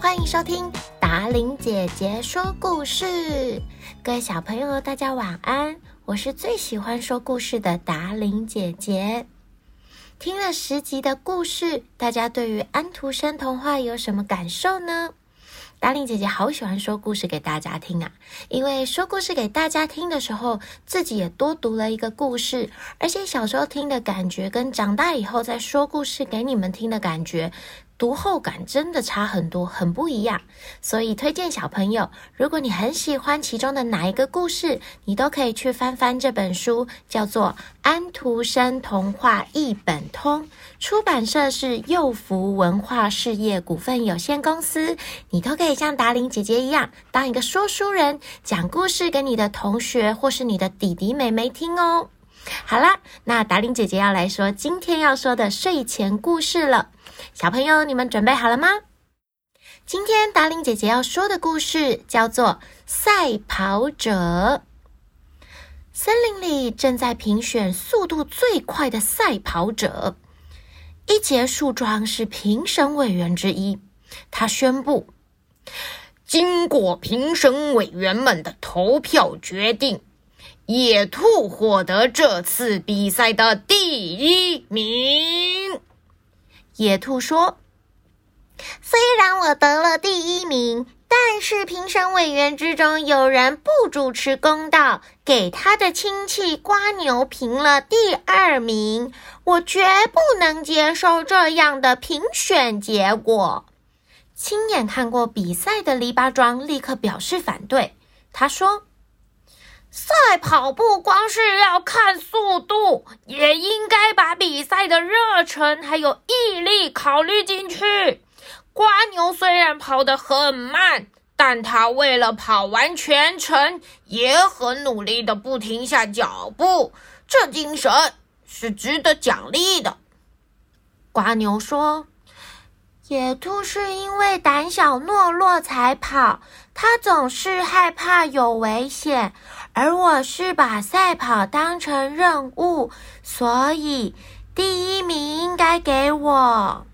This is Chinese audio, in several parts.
欢迎收听达伶姐姐说故事。各位小朋友，大家晚安！我是最喜欢说故事的达伶姐姐。听了十集的故事，大家对于安徒生童话有什么感受呢？达令姐姐好喜欢说故事给大家听啊！因为说故事给大家听的时候，自己也多读了一个故事，而且小时候听的感觉跟长大以后再说故事给你们听的感觉。读后感真的差很多，很不一样。所以推荐小朋友，如果你很喜欢其中的哪一个故事，你都可以去翻翻这本书，叫做《安徒生童话一本通》，出版社是幼福文化事业股份有限公司。你都可以像达伶姐姐一样，当一个说书人，讲故事给你的同学或是你的弟弟妹妹听哦。好啦，那达伶姐姐要来说今天要说的睡前故事了。小朋友，你们准备好了吗？今天达令姐姐要说的故事叫做《赛跑者》。森林里正在评选速度最快的赛跑者。一节树桩是评审委员之一，他宣布：经过评审委员们的投票决定，野兔获得这次比赛的第一名。野兔说：“虽然我得了第一名，但是评审委员之中有人不主持公道，给他的亲戚瓜牛评了第二名。我绝不能接受这样的评选结果。”亲眼看过比赛的篱笆桩立刻表示反对。他说。赛跑不光是要看速度，也应该把比赛的热忱还有毅力考虑进去。瓜牛虽然跑得很慢，但他为了跑完全程，也很努力的不停下脚步，这精神是值得奖励的。瓜牛说：“野兔是因为胆小懦弱才跑，它总是害怕有危险。”而我是把赛跑当成任务，所以第一名应该给我。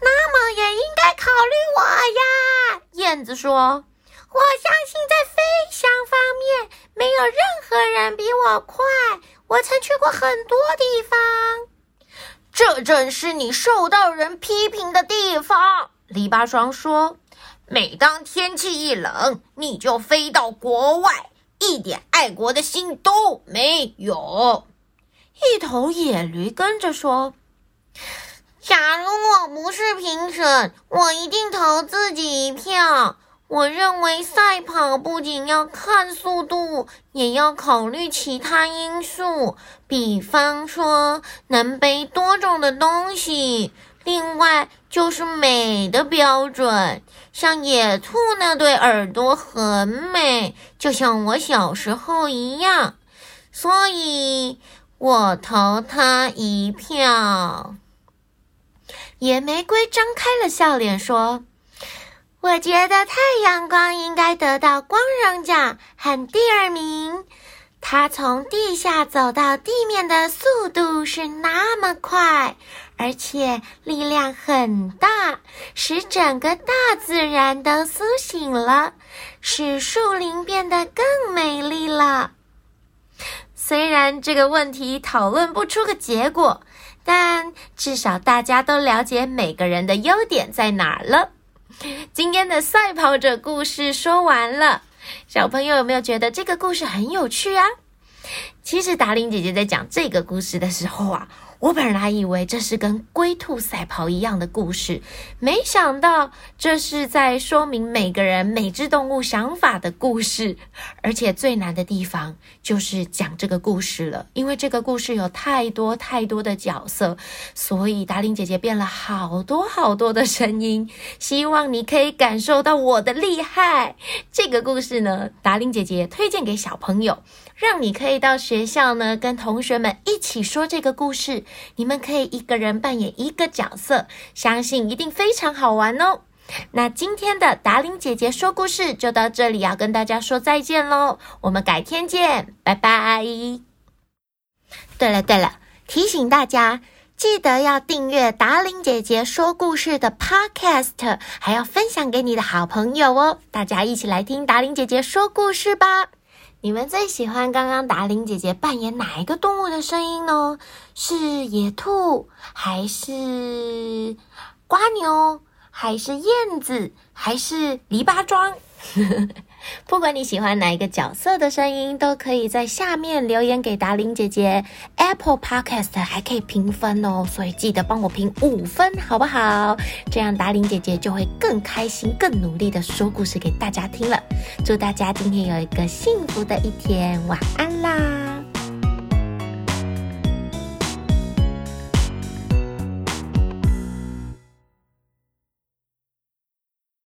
那么也应该考虑我呀，燕子说。我相信在飞翔方面，没有任何人比我快。我曾去过很多地方。这正是你受到人批评的地方，篱笆双说。每当天气一冷，你就飞到国外，一点爱国的心都没有。一头野驴跟着说：“假如我不是评审，我一定投自己一票。我认为赛跑不仅要看速度，也要考虑其他因素，比方说能背多重的东西。”另外就是美的标准，像野兔那对耳朵很美，就像我小时候一样，所以我投他一票。野玫瑰张开了笑脸说：“我觉得太阳光应该得到光荣奖很第二名。它从地下走到地面的速度是那么快。”而且力量很大，使整个大自然都苏醒了，使树林变得更美丽了。虽然这个问题讨论不出个结果，但至少大家都了解每个人的优点在哪儿了。今天的赛跑者故事说完了，小朋友有没有觉得这个故事很有趣啊？其实达令姐姐在讲这个故事的时候啊。我本来以为这是跟龟兔赛跑一样的故事，没想到这是在说明每个人、每只动物想法的故事。而且最难的地方就是讲这个故事了，因为这个故事有太多太多的角色，所以达令姐姐变了好多好多的声音，希望你可以感受到我的厉害。这个故事呢，达令姐姐推荐给小朋友，让你可以到学校呢跟同学们一起说这个故事。你们可以一个人扮演一个角色，相信一定非常好玩哦。那今天的达伶姐姐说故事就到这里，要跟大家说再见喽。我们改天见，拜拜。对了对了，提醒大家，记得要订阅达伶姐姐说故事的 Podcast，还要分享给你的好朋友哦。大家一起来听达伶姐姐说故事吧。你们最喜欢刚刚达令姐姐扮演哪一个动物的声音呢？是野兔，还是瓜牛，还是燕子，还是篱笆桩？不管你喜欢哪一个角色的声音，都可以在下面留言给达琳姐姐。Apple Podcast 还可以评分哦，所以记得帮我评五分，好不好？这样达琳姐姐就会更开心、更努力的说故事给大家听了。祝大家今天有一个幸福的一天，晚安啦！